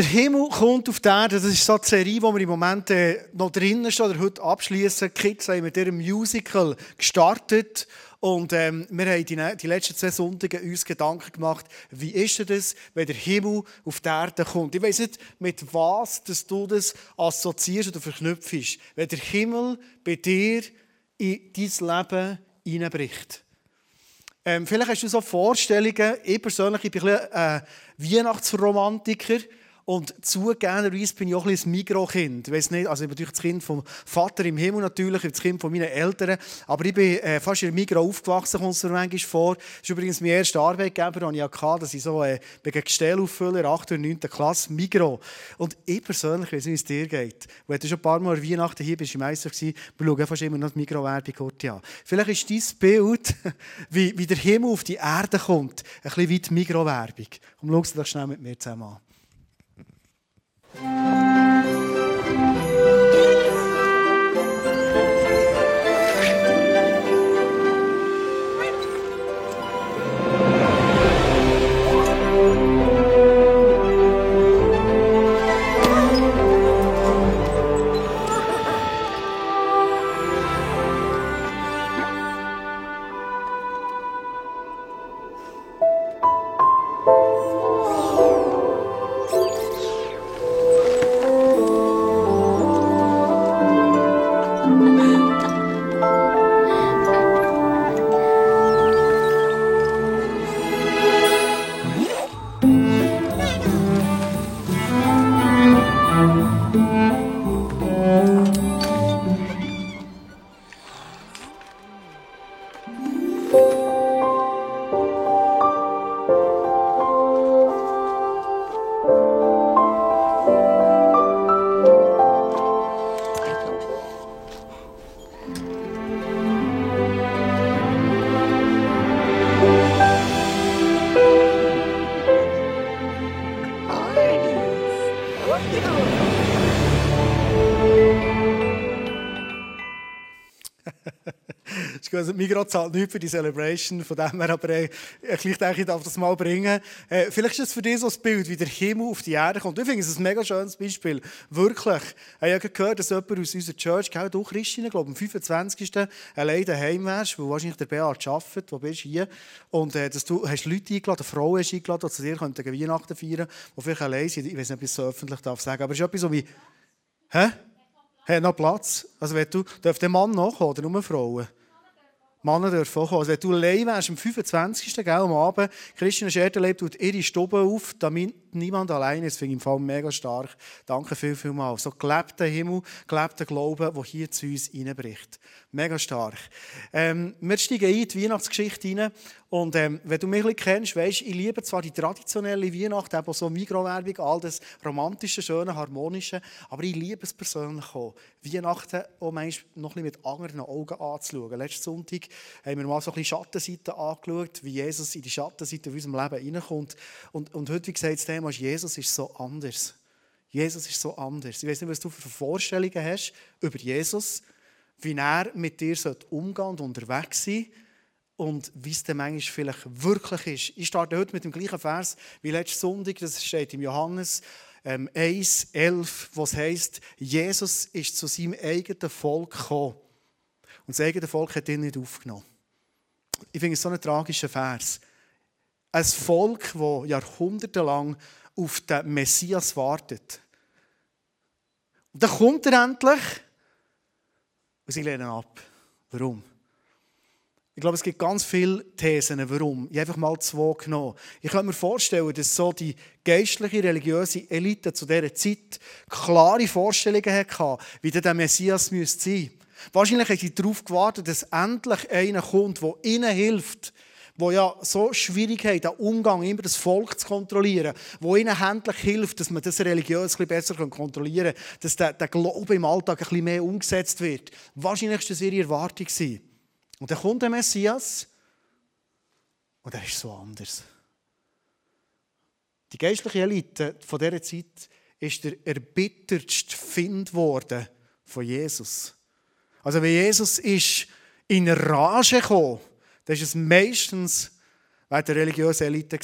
Der Himmel kommt auf die Erde. Das ist so eine Serie, wo wir im Moment äh, noch drinnen stehen oder heute abschließen. Kids haben mit ihrem Musical gestartet. Und ähm, wir haben die, die letzten zwei Sonntage uns Gedanken gemacht, wie ist das, wenn der Himmel auf die Erde kommt. Ich weiß nicht, mit was dass du das assoziierst oder verknüpfst. Wenn der Himmel bei dir in dein Leben hineinbricht. Ähm, vielleicht hast du so Vorstellungen. Ich persönlich ich bin ein, bisschen, äh, Weihnachtsromantiker. Und zugegebenerweise bin ich auch ein bisschen Mikrokind. Ich weiß nicht, also ich bin natürlich das Kind vom Vater im Himmel natürlich, das Kind von meinen Eltern. Aber ich bin äh, fast in Migro aufgewachsen, kommt es mir manchmal vor. Das ist übrigens mein erster Arbeitgeber, den ich hatte, dass ich so äh, gegen Gestell auffülle, 8. und 9. Klasse, Migro. Und ich persönlich, weiß nicht, wie es dir geht. Weil du schon ein paar Mal Weihnachten hier bist, im Meister gewesen, wir schauen fast immer noch die Migro-Werbung an. Vielleicht ist dein Bild, wie, wie der Himmel auf die Erde kommt, ein bisschen wie die Migro-Werbung. Und schau es doch schnell mit mir zusammen an. Música Also, Migros zahlt nichts für die Celebration, von dem her aber äh, ich denke, ich darf das mal bringen. Äh, vielleicht ist es für dich so ein Bild, wie der Himmel auf die Erde kommt. Ich finde es ein mega schönes Beispiel. Wirklich. Ich habe gehört, dass jemand aus unserer Church, gell, du Christine, glaube am 25. allein daheim wärst, wo wahrscheinlich der Beat arbeitet, wo bist du hier, und äh, dass du hast Leute eingeladen, Frauen hast eingeladen, die zu dir könnten Weihnachten feiern, die vielleicht allein sind. Ich weiß nicht, ob ich es so öffentlich darf sagen, aber es ist etwas so wie, hä? Hey, noch Platz? Also, wenn du, darf der Mann noch oder nur Frauen? Männer dürfen auch kommen. Wenn du allein wärst, am 25. Gell, am Abend, Christian Scherterleib tut ihre Stube auf, damit niemand allein ist. Das finde ich im Fall mega stark. Danke viel, viel mal. So gelebter Himmel, gelebter Glaube, der hier zu uns reinbricht. Mega stark. Ähm, wir steigen in die Weihnachtsgeschichte rein. Und ähm, wenn du mich ein bisschen kennst, weißt, ich liebe zwar die traditionelle Weihnacht, eben so Mikrowerbung, all das romantische, schöne, harmonische, aber ich liebe es persönlich auch, Weihnachten auch manchmal noch ein bisschen mit anderen Augen anzuschauen. Letzten Sonntag haben wir mal so ein bisschen Schattenseiten angeschaut, wie Jesus in die Schattenseite unserem Leben reinkommt. Und, und heute, wie gesagt, das Thema ist, Jesus ist so anders. Jesus ist so anders. Ich weiß nicht, was du für Vorstellungen hast über Jesus, wie er mit dir umgehen und unterwegs sein und wie es dann manchmal vielleicht wirklich ist. Ich starte heute mit dem gleichen Vers wie letzten Sonntag, das steht im Johannes ähm, 1, 11, wo es heisst, Jesus ist zu seinem eigenen Volk gekommen. Und das eigene Volk hat ihn nicht aufgenommen. Ich finde es so ein tragischer Vers. Ein Volk, das jahrhundertelang auf den Messias wartet. Und dann kommt er endlich und sie lehnen ab. Warum? Ich glaube, es gibt ganz viele Thesen, warum. Ich habe einfach mal zwei genommen. Ich könnte mir vorstellen, dass so die geistliche, religiöse Elite zu dieser Zeit klare Vorstellungen hatte, wie der Messias sein müsste. Wahrscheinlich haben sie darauf gewartet, dass endlich einer kommt, der ihnen hilft, wo ja so schwierig hat, den Umgang immer das Volk zu kontrollieren, wo ihnen endlich hilft, dass man das religiös ein besser kontrollieren kann, dass der, der Glaube im Alltag ein mehr umgesetzt wird. Wahrscheinlich war das ihre Erwartung. Und dann kommt der Messias und er ist so anders. Die geistliche Elite von dieser Zeit ist der erbittertste Find worden von Jesus. Also wenn Jesus ist in Rage gekommen, dann war es meistens bei der religiösen Elite.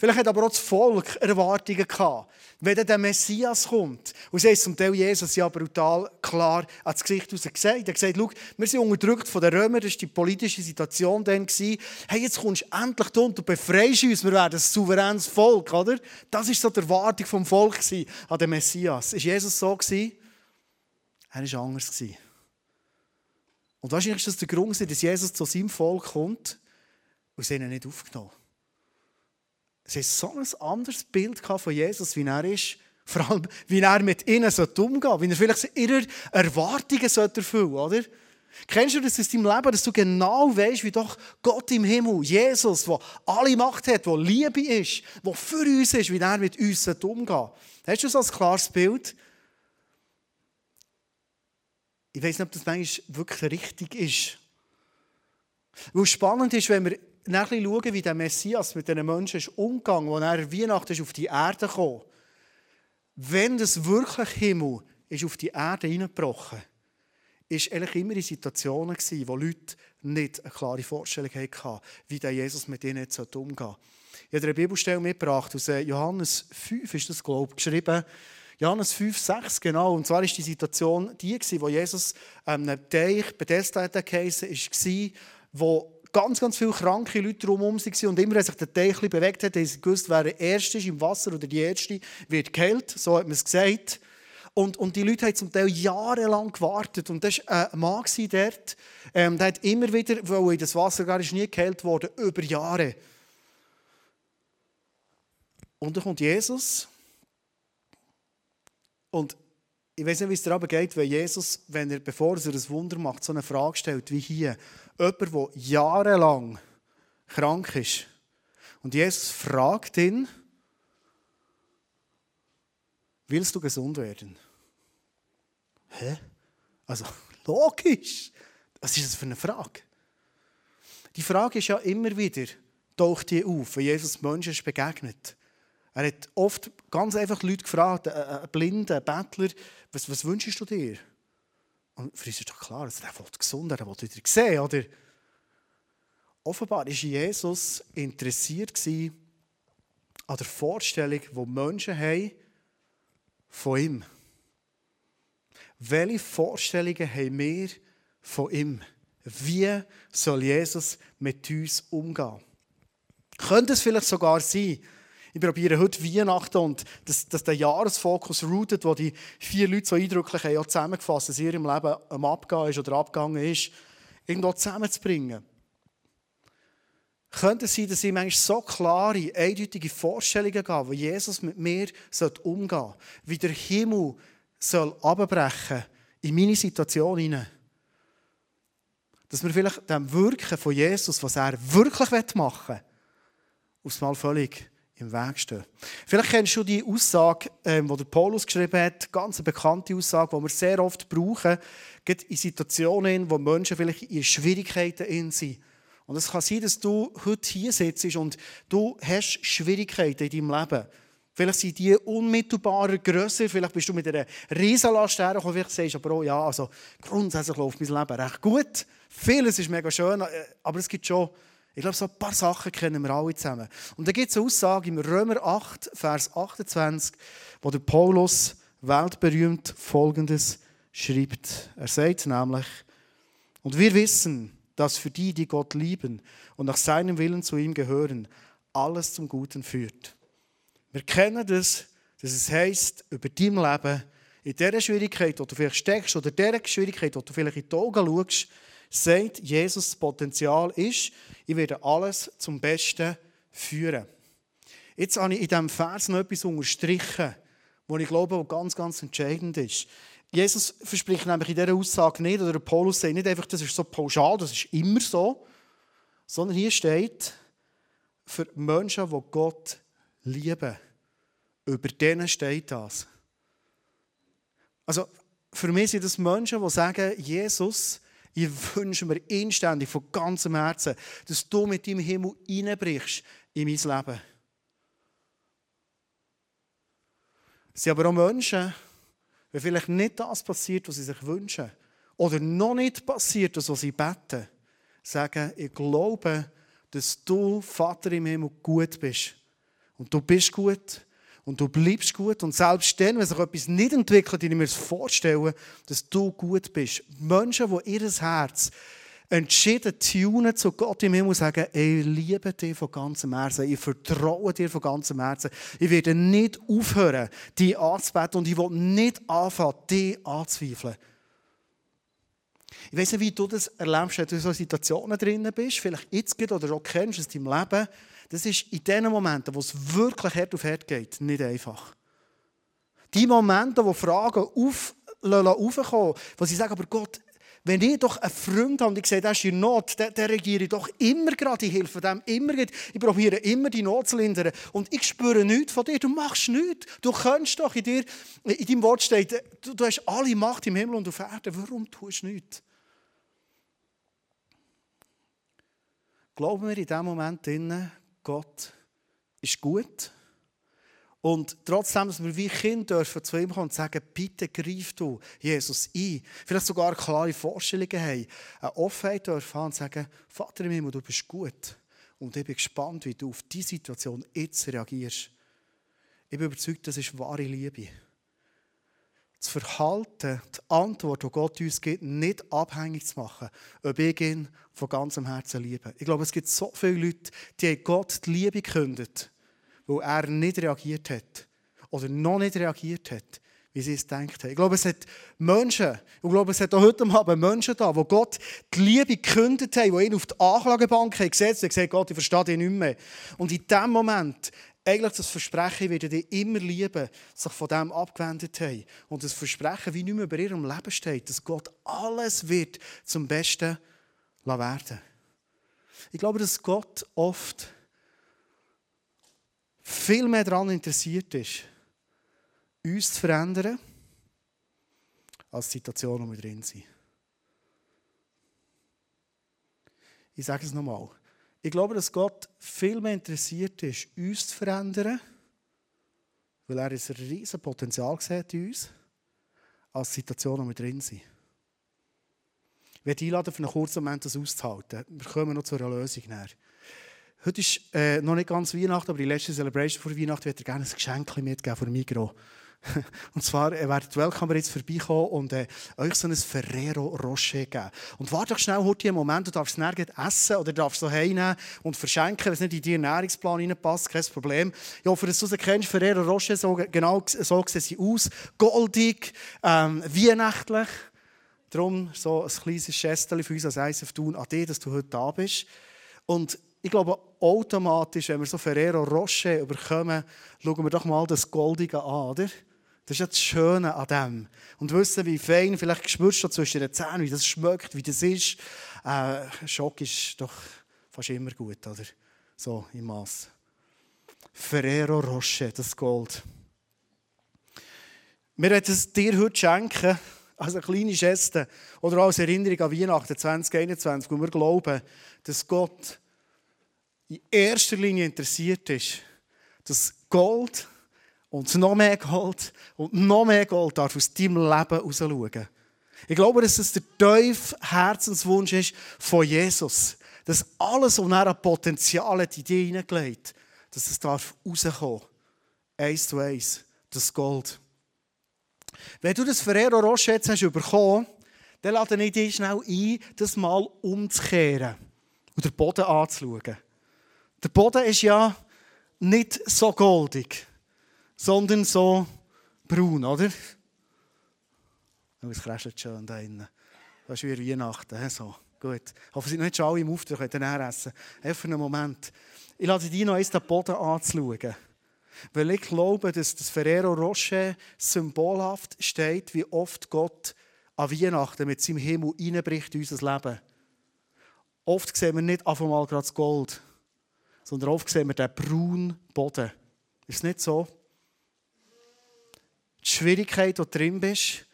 Vielleicht hat aber auch das Volk Erwartungen gehabt, wenn der Messias kommt. Und sie haben zum Teil Jesus ja brutal klar ans Gesicht raus gesagt. Er hat gesagt, wir sind unterdrückt von den Römern, das war die politische Situation dann. Hey, jetzt kommst du endlich und du befreist uns, wir werden ein souveränes Volk, oder? Das war so die Erwartung vom Volk an den Messias. Ist Jesus so? Gewesen? Er war anders. Gewesen. Und wahrscheinlich ist das der Grund, dass Jesus zu seinem Volk kommt und sie ihn nicht aufgenommen Sie haben so ein anderes Bild von Jesus, wie er ist. Vor allem, wie er mit ihnen umgehen sollte, wie er vielleicht ihre Erwartungen erfüllen sollte, oder? Kennst du das aus deinem Leben, dass du genau weißt, wie doch Gott im Himmel, Jesus, der alle Macht hat, der Liebe ist, der für uns ist, wie er mit uns umgehen sollte? Hast du so ein klares Bild? Ich weiß nicht, ob das manchmal wirklich richtig ist. Weil spannend ist, wenn wir nachher schauen, wie der Messias mit diesen Menschen ist umgegangen, als er Weihnachten ist auf die Erde kam. Wenn das wirklich Himmel ist auf die Erde hineingebrochen ist, eigentlich immer in Situationen gewesen, wo Leute nicht eine klare Vorstellung hatten, wie der Jesus mit ihnen jetzt umgehen sollte. Ich habe eine Bibelstelle mitgebracht, aus äh, Johannes 5 ist das, glaube ich, geschrieben. Johannes 5, 6, genau. Und zwar war die Situation die, wo Jesus ähm, einem Teich, Bethesda geheissen, war, wo ganz, ganz viele kranke Leute drumherum waren und immer, wenn sich der Teich bewegt hat, haben sie gewusst, wer der Erste ist im Wasser oder die Erste wird geheilt. So hat man es gesagt. Und, und die Leute haben zum Teil jahrelang gewartet. Und das war ein Mann dort, ähm, der hat immer wieder, weil in das Wasser gar nie geheilt worden, über Jahre. Und dann kommt Jesus. Und ich weiß nicht, wie es dir aber geht, wenn Jesus, wenn er, bevor er ein Wunder macht, so eine Frage stellt wie hier. Jemand, der jahrelang krank ist. Und Jesus fragt ihn, willst du gesund werden? Hä? Also, logisch. Was ist das für eine Frage? Die Frage ist ja immer wieder, taucht die auf, wenn Jesus Menschen begegnet. Er hat oft ganz einfach Leute gefragt, einen Blinden, einen Bettler, was, was wünschst du dir? Und für uns ist doch klar, er will gesund, er will wieder sehen, oder? Offenbar war Jesus interessiert an der Vorstellung, die Menschen haben von ihm. Welche Vorstellungen haben wir von ihm? Wie soll Jesus mit uns umgehen? Könnte es vielleicht sogar sein, ich probiere heute Weihnachten und dass, dass der Jahresfokus routet, wo die vier Leute so eindrücklich haben, zusammengefasst, dass ihr im Leben am Abgehen ist oder abgegangen ist, irgendwo zusammenzubringen. Könnte es sein, dass ich manchmal so klare, eindeutige Vorstellungen habe, wie Jesus mit mir umgehen soll, wie der Himmel soll abbrechen in meine Situation hinein. Dass wir vielleicht dem Wirken von Jesus, was er wirklich machen will, aufs Mal völlig im Weg stehen. Vielleicht kennst du die Aussage, ähm, die der Paulus geschrieben hat, ganz eine bekannte Aussage, die wir sehr oft brauchen, in Situationen, wo Menschen vielleicht in Schwierigkeiten sind. Und es kann sein, dass du heute hier sitzt und du hast Schwierigkeiten in deinem Leben. Vielleicht sind die unmittelbarer grösser, vielleicht bist du mit einer Riesenlast hergekommen, vielleicht sagst du aber auch, ja, also grundsätzlich läuft mein Leben recht gut. Vieles ist mega schön, äh, aber es gibt schon ich glaube, so ein paar Sachen kennen wir alle zusammen. Und da gibt es eine Aussage im Römer 8, Vers 28, wo der Paulus weltberühmt Folgendes schreibt. Er sagt nämlich, und wir wissen, dass für die, die Gott lieben und nach seinem Willen zu ihm gehören, alles zum Guten führt. Wir kennen das, dass es heißt über dein Leben, in dieser Schwierigkeit, wo du vielleicht steckst, oder dieser Schwierigkeit, wo du vielleicht in die Augen schaust, sagt Jesus, das Potenzial ist, ich werde alles zum Besten führen. Jetzt habe ich in diesem Vers noch etwas unterstrichen, was ich glaube, was ganz, ganz entscheidend ist. Jesus verspricht nämlich in dieser Aussage nicht, oder Paulus sagt nicht einfach, das ist so pauschal, das ist immer so, sondern hier steht, für Menschen, die Gott lieben, über denen steht das. Also für mich sind das Menschen, die sagen, Jesus, ich wünsche mir inständig von ganzem Herzen, dass du mit deinem Himmel reinbrichst in mein Leben. Es sind aber auch Menschen, wenn vielleicht nicht das passiert, was sie sich wünschen, oder noch nicht passiert, das, was sie beten, sagen, ich glaube, dass du, Vater im Himmel, gut bist Und du bist gut. Und du bleibst gut. Und selbst dann, wenn sich etwas nicht entwickelt, ich mir vorstellen, dass du gut bist. Menschen, die ihr Herz entschieden tunen zu Gott im Himmel sagen, ich liebe dich von ganzem Herzen, ich vertraue dir von ganzem Herzen. Ich werde nicht aufhören, dich anzubeten und ich will nicht anfangen, dich anzuzweifeln. Ich weiß nicht, wie du das erlebst, wenn du in so Situationen drin bist, vielleicht jetzt oder auch kennst aus deinem Leben. Das ist in den Momenten, wo es wirklich hart auf hart geht, nicht einfach. Die Momente, wo Fragen auf, aufkommen, wo sie sagen, aber Gott, wenn ich doch einen Freund habe und ich sehe, der ist in Not, der, regiere ich doch immer gerade, ich helfe dem immer. Ich probiere immer die Not zu lindern. Und ich spüre nichts von dir. Du machst nichts. Du kannst doch in dir, in deinem Wort steht, du, du hast alle Macht im Himmel und auf Erden. Warum tust du nichts? Glauben wir in diesem Moment, Gott ist gut und trotzdem, dass wir wie Kinder dürfen zu ihm kommen und sagen, bitte greif du Jesus ein. Vielleicht sogar klare Vorstellungen haben, eine Offenheit dürfen und sagen, Vater im Himmel, du bist gut. Und ich bin gespannt, wie du auf diese Situation jetzt reagierst. Ich bin überzeugt, das ist wahre Liebe. Das Verhalten, die Antwort, die Gott uns gibt, nicht abhängig zu machen, ob ich ihn von ganzem Herzen liebe. Ich glaube, es gibt so viele Leute, die Gott die Liebe kündet weil er nicht reagiert hat. Oder noch nicht reagiert hat, wie sie es denkt haben. Ich glaube, es hat Menschen, ich glaube, es hat auch heute Abend Menschen da, wo Gott die Liebe gekündigt haben, die ihn auf die Anklagebank haben gesetzt und gesagt Gott, ich verstehe dich nicht mehr. Und in dem Moment eigentlich das Versprechen, werde dich immer lieben, sich von dem abgewendet haben. Und das Versprechen, wie nicht mehr über ihrem Leben steht, dass Gott alles wird zum Besten werden. Ich glaube, dass Gott oft viel mehr daran interessiert ist, uns zu verändern, als die Situation, in der wir drin sind. Ich sage es nochmal. Ich glaube, dass Gott viel mehr interessiert ist, uns zu verändern, weil er ein riesiges Potenzial sieht in uns, als die Situation, in der wir drin sind. Ich werde einladen, für einen kurzen Moment das auszuhalten. Wir kommen noch zu einer Lösung näher. Heute ist äh, noch nicht ganz Weihnachten, aber die letzte Celebration vor Weihnachten würde ich gerne ein Geschenk mitgeben von Migros. und zwar äh, werden die Weltkammer jetzt vorbeikommen und äh, euch so ein Ferrero Rocher geben. Und warte doch schnell heute einen Moment, du darfst es nirgends essen oder darfst es so heimnehmen und verschenken, wenn es nicht in deinen Ernährungsplan reinpasst, kein Problem. Ich hoffe, dass du kennst, Ferrero Rocher, so, genau so sehen sie aus. Goldig, ähm, weihnachtlich. Darum so ein kleines Schästchen für uns als ISF tun an dir, dass du heute da bist. Und ich glaube, automatisch, wenn wir so Ferrero Rocher bekommen, schauen wir doch mal das Goldige an, oder? Das ist ja das Schöne an dem. Und wissen, wie fein, vielleicht spürst du zwischen den Zähnen, wie das schmeckt, wie das ist. Äh, Schock ist doch fast immer gut, oder? So im Maß. Ferrero Rocher, das Gold. Wir werden es dir heute schenken, als eine kleine Geste oder als Erinnerung an Weihnachten 2021, wo wir glauben, dass Gott in erster Linie interessiert ist, dass Gold und noch mehr Gold und noch mehr Gold darf aus deinem Leben herausschauen. Ich glaube, dass es der tiefe Herzenswunsch ist von Jesus, dass alles, was er an Potenzial in dich hineingelegt dass es darf rauskommen. Eins zu eins, das Gold. Wenn du das Ferrero Rocher jetzt hast bekommen, dann lade ich dich schnell ein, das mal umzukehren und den Boden anzuschauen. Der Boden ist ja nicht so goldig, sondern so braun, oder? Oh, es kräschelt schön da innen. Das ist wie Weihnachten. So, gut. Ich hoffe, nicht schon alle im Auftrag, können dann essen. Einfach einen Moment. Ich lasse dich noch eins den Boden anzuschauen. Weil ich glaube, dass das Ferrero Rocher symbolhaft steht, wie oft Gott an Weihnachten mit seinem Himmel reinbricht in unser Leben. Oft sehen wir nicht einfach mal gerade das Gold, sondern oft sehen wir den braunen Boden. Ist es nicht so? Die Schwierigkeit, du drin bist,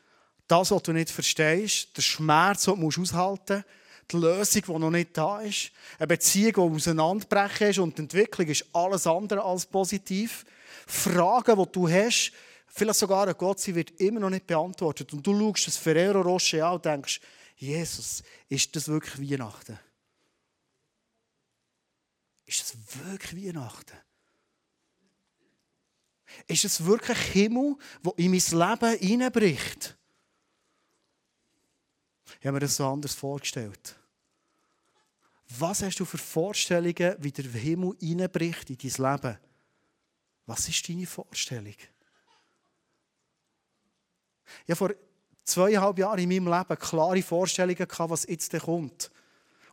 das, was du nicht verstehst, der Schmerz, den du aushalten musst, die Lösung, die noch nicht da ist, eine Beziehung, die auseinanderbrechen ist und die Entwicklung ist alles andere als positiv. Fragen, die du hast, vielleicht sogar an Gott, sie wird immer noch nicht beantwortet. Und du schaust das Ferrero Rocher an und denkst, Jesus, ist das wirklich Weihnachten? Ist das wirklich Weihnachten? Ist es wirklich Himmel, der in mein Leben hineinbricht? Ich habe mir das so anders vorgestellt. Was hast du für Vorstellungen, wie der Himmel hineinbricht in dein Leben? Was ist deine Vorstellung? Ich habe vor zweieinhalb Jahren in meinem Leben klare Vorstellungen was jetzt kommt.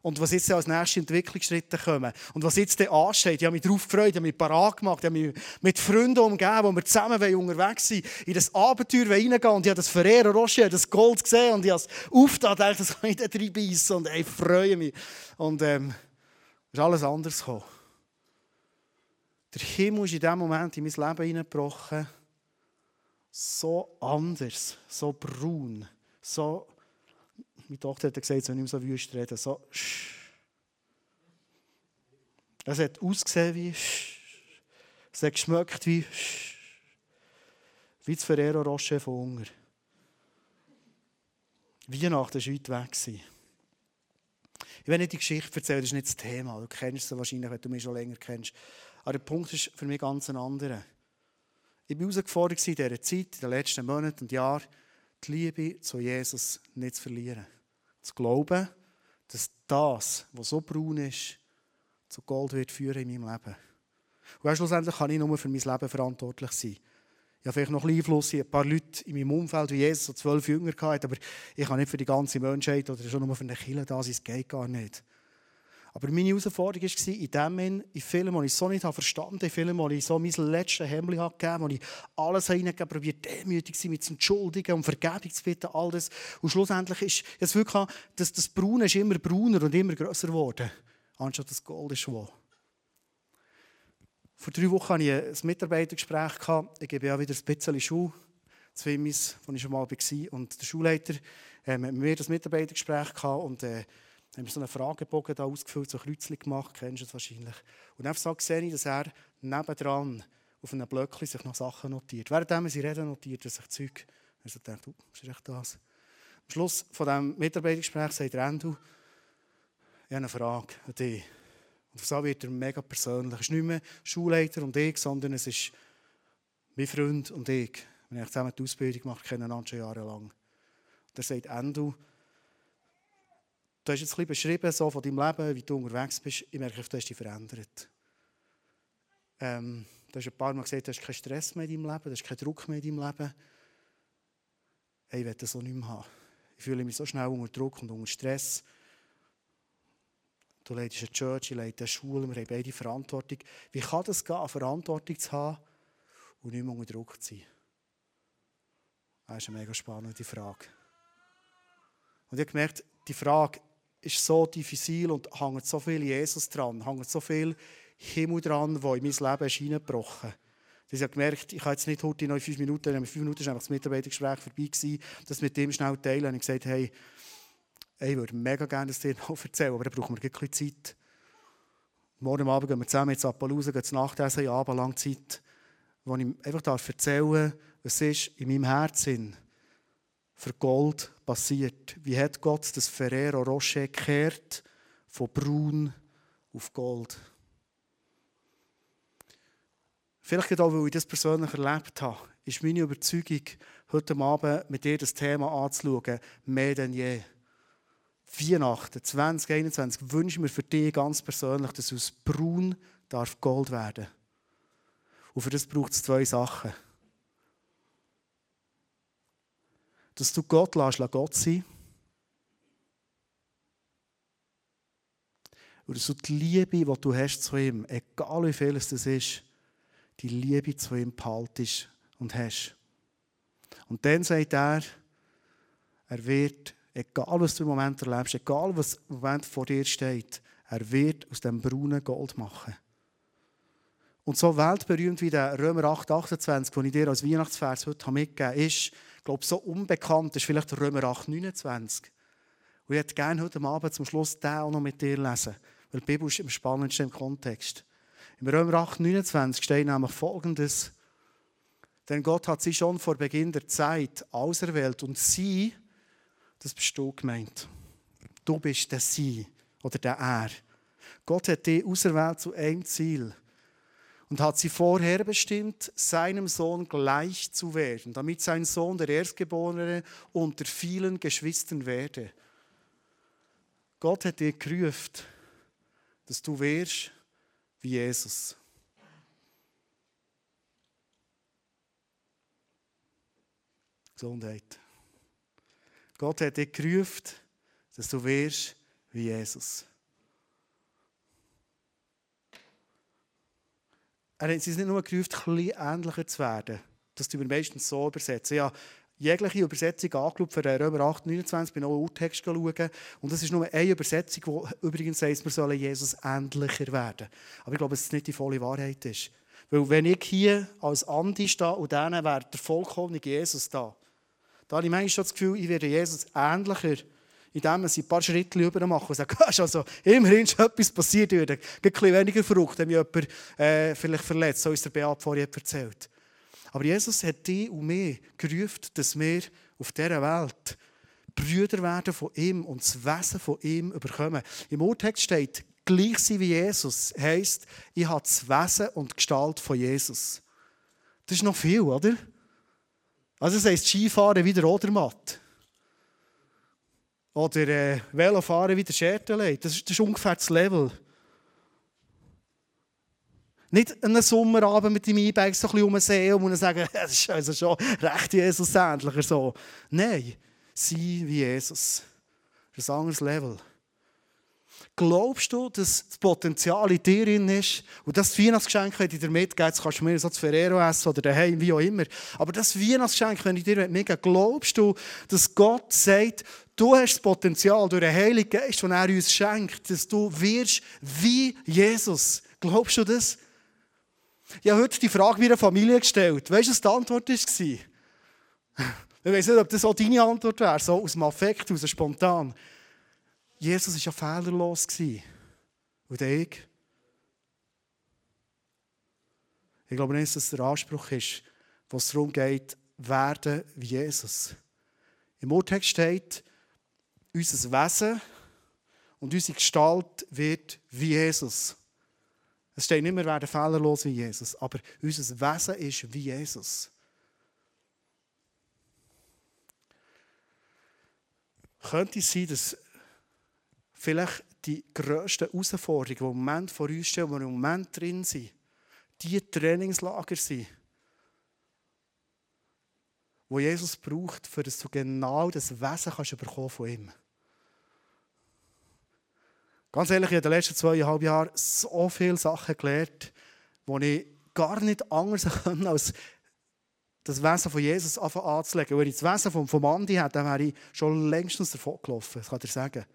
Und was jetzt als nächste Entwicklungsschritte kommen. Und was jetzt ansteht. Ich habe mich darauf gefreut, ich habe mich parat gemacht, ich habe mich mit Freunden umgeben, wo wir zusammen unterwegs sind, in das Abenteuer reingehen. Und ich habe das Ferrero Rocher, das Gold gesehen und ich habe es aufgetan, dachte, das kann ich da reinbeissen. Und ich freue mich. Und ähm, ist alles anders gekommen. Der Himmel ist in diesem Moment in mein Leben hineingebrochen. So anders, so braun, so meine Tochter hat gesagt, nicht mehr so wüst reden. So, es hat ausgesehen wie Es hat geschmeckt wie wie das Ferrero Rocher von Hunger. Weihnachten war weit weg. Ich will nicht die Geschichte erzählen, das ist nicht das Thema. Du kennst sie wahrscheinlich, wenn du mich schon länger kennst. Aber der Punkt ist für mich ganz ein anderer. Ich war herausgefordert in dieser Zeit, in den letzten Monaten und Jahren, die Liebe zu Jesus nicht zu verlieren zu glauben, dass das, was so braun ist, zu Gold wird führen in meinem Leben. Und schlussendlich kann ich nur für mein Leben verantwortlich sein. Ich habe vielleicht noch ein Einfluss, ein paar Leute in meinem Umfeld, wie Jesus so zwölf Jünger hatte, aber ich kann nicht für die ganze Menschheit oder schon nur für eine Kirche da sein, es geht gar nicht. Aber meine Herausforderung war, in dem Moment, in Filmen, die ich so nicht verstanden habe, in Filmen, wo ich so mein letztes Hemd gegeben habe, wo ich alles hineingegeben probiert, demütig zu sein, mit zu entschuldigen und Vergebung zu bitten, all das. Und schlussendlich ist es wirklich, dass das Braune ist immer brauner und immer grösser geworden, anstatt das Gold ist wo. Vor drei Wochen hatte ich ein Mitarbeitergespräch. Ich gebe ja wieder ein bisschen Schule, zwei Wimmis, wo ich schon mal war. Und der Schulleiter äh, mit mir das Mitarbeitergespräch gehabt und äh, haben wir so einen Fragebogen da ausgefüllt, so ein Kreuzchen gemacht, kennst du es wahrscheinlich. Und so sehe ich, dass er nebendran auf einem Blöckchen sich noch Sachen notiert. Während sie reden, notiert er sich Zeug. Er so denkt, oh, ist echt das? Am Schluss von diesem Mitarbeitergespräch sagt Randu, ich habe eine Frage an dich. Und so wird er mega persönlich. Es ist nicht mehr Schulleiter und ich, sondern es ist mein Freund und ich. Wir haben zusammen die Ausbildung gemacht, kennen einander schon jahrelang. Und er sagt, Endo, Du hast jetzt ein bisschen beschrieben so von deinem Leben, wie du unterwegs bist. Ich merke, du hast dich verändert. Ähm, du hast ein paar Mal gesagt, du hast keinen Stress mehr in deinem Leben, du hast keinen Druck mehr in deinem Leben. Hey, ich will das so nicht mehr haben. Ich fühle mich so schnell unter Druck und unter Stress. Du leitest eine Church, ich leite eine Schule, wir haben beide Verantwortung. Wie kann das gehen, Verantwortung zu haben und nicht mehr unter Druck zu sein? Das ist eine mega spannende Frage. Und ich habe gemerkt, die Frage, ist so diffizil und hängt so viel Jesus dran, hängt so viel Himmel dran, wo in mein Leben ist hineingebrochen ist. Ich habe gemerkt, ich kann jetzt nicht heute noch fünf Minuten, in fünf Minuten ist einfach das Mitarbeitergespräch vorbei gewesen, das mit dem schnell teilen. Ich gesagt, hey, ich würde mega gerne das dir noch erzählen, aber dann brauchen wir ein bisschen Zeit. Morgen Abend gehen wir zusammen ins Appaloosa, gehen zu Nachtessen, ja, aber lange Zeit, wo ich einfach erzählen darf, was ist in meinem Herzen für Gold passiert. Wie hat Gott das Ferrero Rocher gekehrt von braun auf Gold? Vielleicht auch, weil ich das persönlich erlebt habe, ist meine Überzeugung, heute Abend mit dir das Thema anzuschauen, mehr denn je. Weihnachten 2021 wünsche ich mir für dich ganz persönlich, dass aus braun darf Gold werden. Und für das braucht es zwei Sachen. Dass du Gott lässt, Gott sein. Und dass du die Liebe, die du hast zu ihm, egal wie viel es das ist, die Liebe zu ihm behaltest und hast. Und dann sagt er, er wird, egal was du im Moment erlebst, egal was im Moment vor dir steht, er wird aus dem braunen Gold machen. Und so weltberühmt wie der Römer 8, 28, den ich dir als Weihnachtsvers heute mitgegeben habe, ist, ich glaube, so unbekannt ist vielleicht Römer 8, 29. Und ich hätte gerne heute Abend zum Schluss den auch noch mit dir lesen, weil die Bibel ist am spannendsten im Kontext. Im Römer 8, 29 steht nämlich Folgendes. Denn Gott hat sie schon vor Beginn der Zeit auserwählt und sie, das bist du gemeint. Du bist der Sie oder der Er. Gott hat dich auserwählt zu einem Ziel. Und hat sie vorherbestimmt, seinem Sohn gleich zu werden, damit sein Sohn der Erstgeborene unter vielen Geschwistern werde. Gott hat dir gerufen, dass du wirst wie Jesus. Gesundheit. Gott hat dich gerufen, dass du wirst wie Jesus. Er hat uns nicht nur gerufen, etwas ähnlicher zu werden. Das tun wir meistens so übersetzen. Ja, jegliche Übersetzung angeschaut für Römer 8, 29, bin auch Urtext schauen. Und das ist nur eine Übersetzung, die übrigens heißt, wir sollen Jesus ähnlicher werden. Aber ich glaube, dass es nicht die volle Wahrheit ist. Weil wenn ich hier als Andi stehe und dann wäre der vollkommene Jesus da, da habe ich manchmal schon das Gefühl, ich werde Jesus ähnlicher indem sie ein paar Schritte rüber machen und sagen, also, immerhin ist etwas passiert, ein bisschen weniger verrückt, wenn mich jemand äh, vielleicht verletzt, so uns der Beat vorher erzählt. Aber Jesus hat dich und mich gerufen, dass wir auf dieser Welt Brüder werden von ihm und das Wesen von ihm überkommen. Im Urtext steht, gleich sein wie Jesus, heisst, ich habe das Wesen und die Gestalt von Jesus. Das ist noch viel, oder? Also das heisst, Skifahren wie der Odermatt. Oder äh, Velofahren wie der Schertelei. Das, das ist ungefähr das Level. Nicht einen Sommerabend mit dem E-Bike so ein bisschen umsehen und sagen, das ist also schon recht Jesus-ähnlicher so. Nein, sei wie Jesus. Das ist ein anderes Level. Glaubst du, dass das Potenzial in dir drin ist und das Weihnachtsgeschenk, wenn ich dir mitgebe, jetzt kannst du mir so das Ferrero essen oder daheim, wie auch immer, aber das Weihnachtsgeschenk, wenn ich dir mitgebe, glaubst du, dass Gott sagt, du hast das Potenzial durch den Heiligen Geist, den er uns schenkt, dass du wirst wie Jesus. Glaubst du das? Ich habe heute die Frage meiner Familie gestellt. Weißt du, was die Antwort war? Ich weiß nicht, ob das auch deine Antwort wäre, so aus dem Affekt, aus dem Spontan. Jesus war ja fehlerlos. Und ich? Ich glaube nicht, dass das der Anspruch ist, was darum geht, werden wie Jesus. Im Urtext steht, unser Wesen und unsere Gestalt wird wie Jesus. Es steht nicht mehr, wir werden fehlerlos wie Jesus, aber unser Wesen ist wie Jesus. Könnte es sein, dass vielleicht die grössten Herausforderungen, die im Moment vor uns stehen, wo wir im Moment drin sind, die Trainingslager sind, wo Jesus braucht, für dass du genau das Wesen kannst bekommen von ihm. Ganz ehrlich, ich habe in den letzten zweieinhalb Jahren so viele Sachen gelernt, die ich gar nicht anders kann, als das Wesen von Jesus anzulegen. Wenn ich das Wesen von, von Andi hätte, dann wäre ich schon längstens davon gelaufen, das kann ich dir sagen.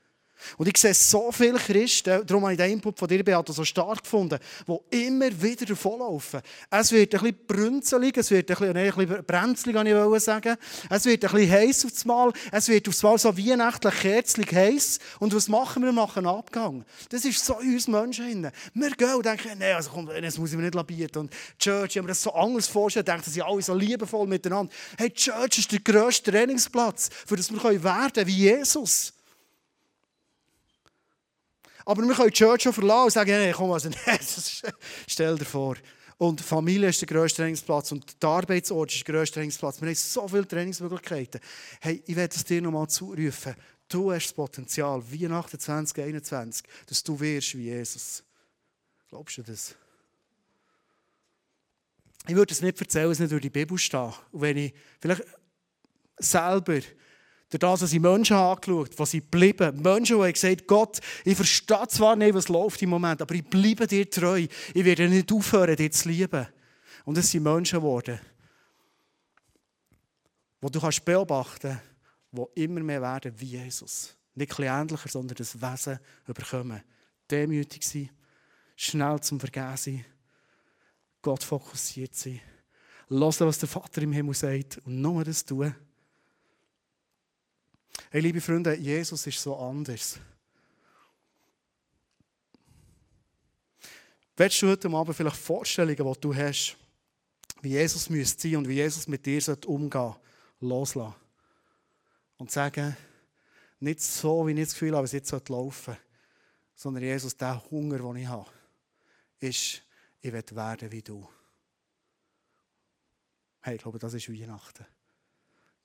Und ich sehe so viele Christen, darum habe ich den Input von dir, Beate, so stark gefunden, die immer wieder davonlaufen. Es wird ein bisschen brünzelig, es wird ein bisschen, nein, ein bisschen brenzlig, kann ich sagen. Es wird ein bisschen heiß aufs Mal, es wird aufs Mal so weihnachtlich kerzlig heiß. Und was machen wir? Wir machen einen Abgang. Das ist so in uns Menschen. Wir gehen und denken, nein, also komm, das muss ich mir nicht labieren. Und Church, ich habe mir das so anders vorstellen, denken, sie alle so liebevoll miteinander. Hey, Church ist der grösste Trainingsplatz, für das wir werden können wie Jesus. Aber wir können die Church schon verlassen und sagen, nee, komm, also, nee, stell dir vor. Und Familie ist der grösste Trainingsplatz und der Arbeitsort ist der grösste Trainingsplatz. Wir haben so viele Trainingsmöglichkeiten. Hey, ich werde es dir nochmal zurufen. Du hast das Potenzial, wie nach 2021, dass du wirst wie Jesus. Glaubst du das? Ich würde es nicht erzählen, es nicht durch die Bibel steht. Und wenn ich vielleicht selber durch das, was ich Menschen angeschaut was sie geblieben. Menschen, die gesagt Gott, ich verstehe zwar nicht, was läuft im Moment, aber ich bleibe dir treu. Ich werde nicht aufhören, dich zu lieben. Und es sind Menschen geworden, die du kannst beobachten kannst, die immer mehr werden wie Jesus. Nicht ähnlicher, sondern das Wesen überkommen. Demütig sein, schnell zum Vergehen sein, Gott fokussiert sein, hören, was der Vater im Himmel sagt und nur das tun. Hey, liebe Freunde, Jesus ist so anders. Willst du heute Abend vielleicht Vorstellungen, die du hast, wie Jesus müsste sein und wie Jesus mit dir umgehen sollte, loslassen? Und sagen, nicht so, wie ich das Gefühl habe, es jetzt laufen sondern Jesus, der Hunger, den ich habe, ist, ich will werden wie du. Hey, ich glaube, das ist Weihnachten.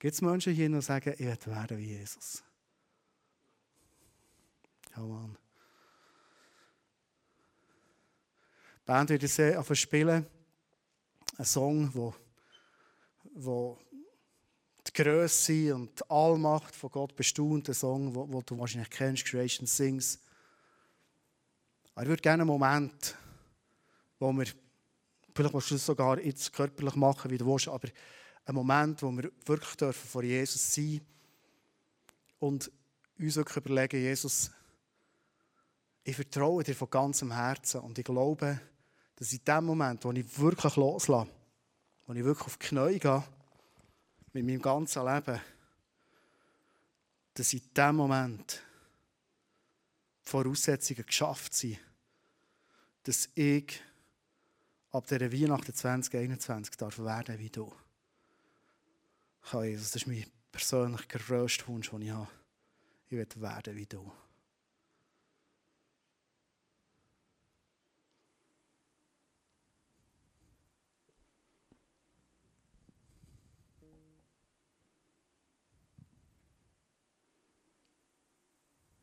Gibt es Menschen hier, die sagen, ich will werden wie Jesus? Ja, Mann. Die Band wird jetzt auf spielen. Ein Song, wo, wo die Größe und die Allmacht von Gott bestaunt. Ein Song, wo du wahrscheinlich kennst, Creation Sings. Aber ich würde gerne einen Moment, wo wir, vielleicht willst du es sogar jetzt körperlich machen, wie du willst, aber einen Moment, wo wir wirklich dürfen vor Jesus sein und uns wirklich überlegen, Jesus, ich vertraue dir von ganzem Herzen und ich glaube, dass in dem Moment, wo ich wirklich loslasse, wo ich wirklich auf die Knie gehe, mit meinem ganzen Leben, dass in dem Moment die Voraussetzungen geschafft sind, dass ich ab der Weihnachten 2021 darf werden wie du. Das ist mein persönlicher grösster Wunsch, den ich habe. Ich will werden wie du.